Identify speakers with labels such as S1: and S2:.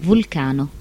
S1: Vulcano.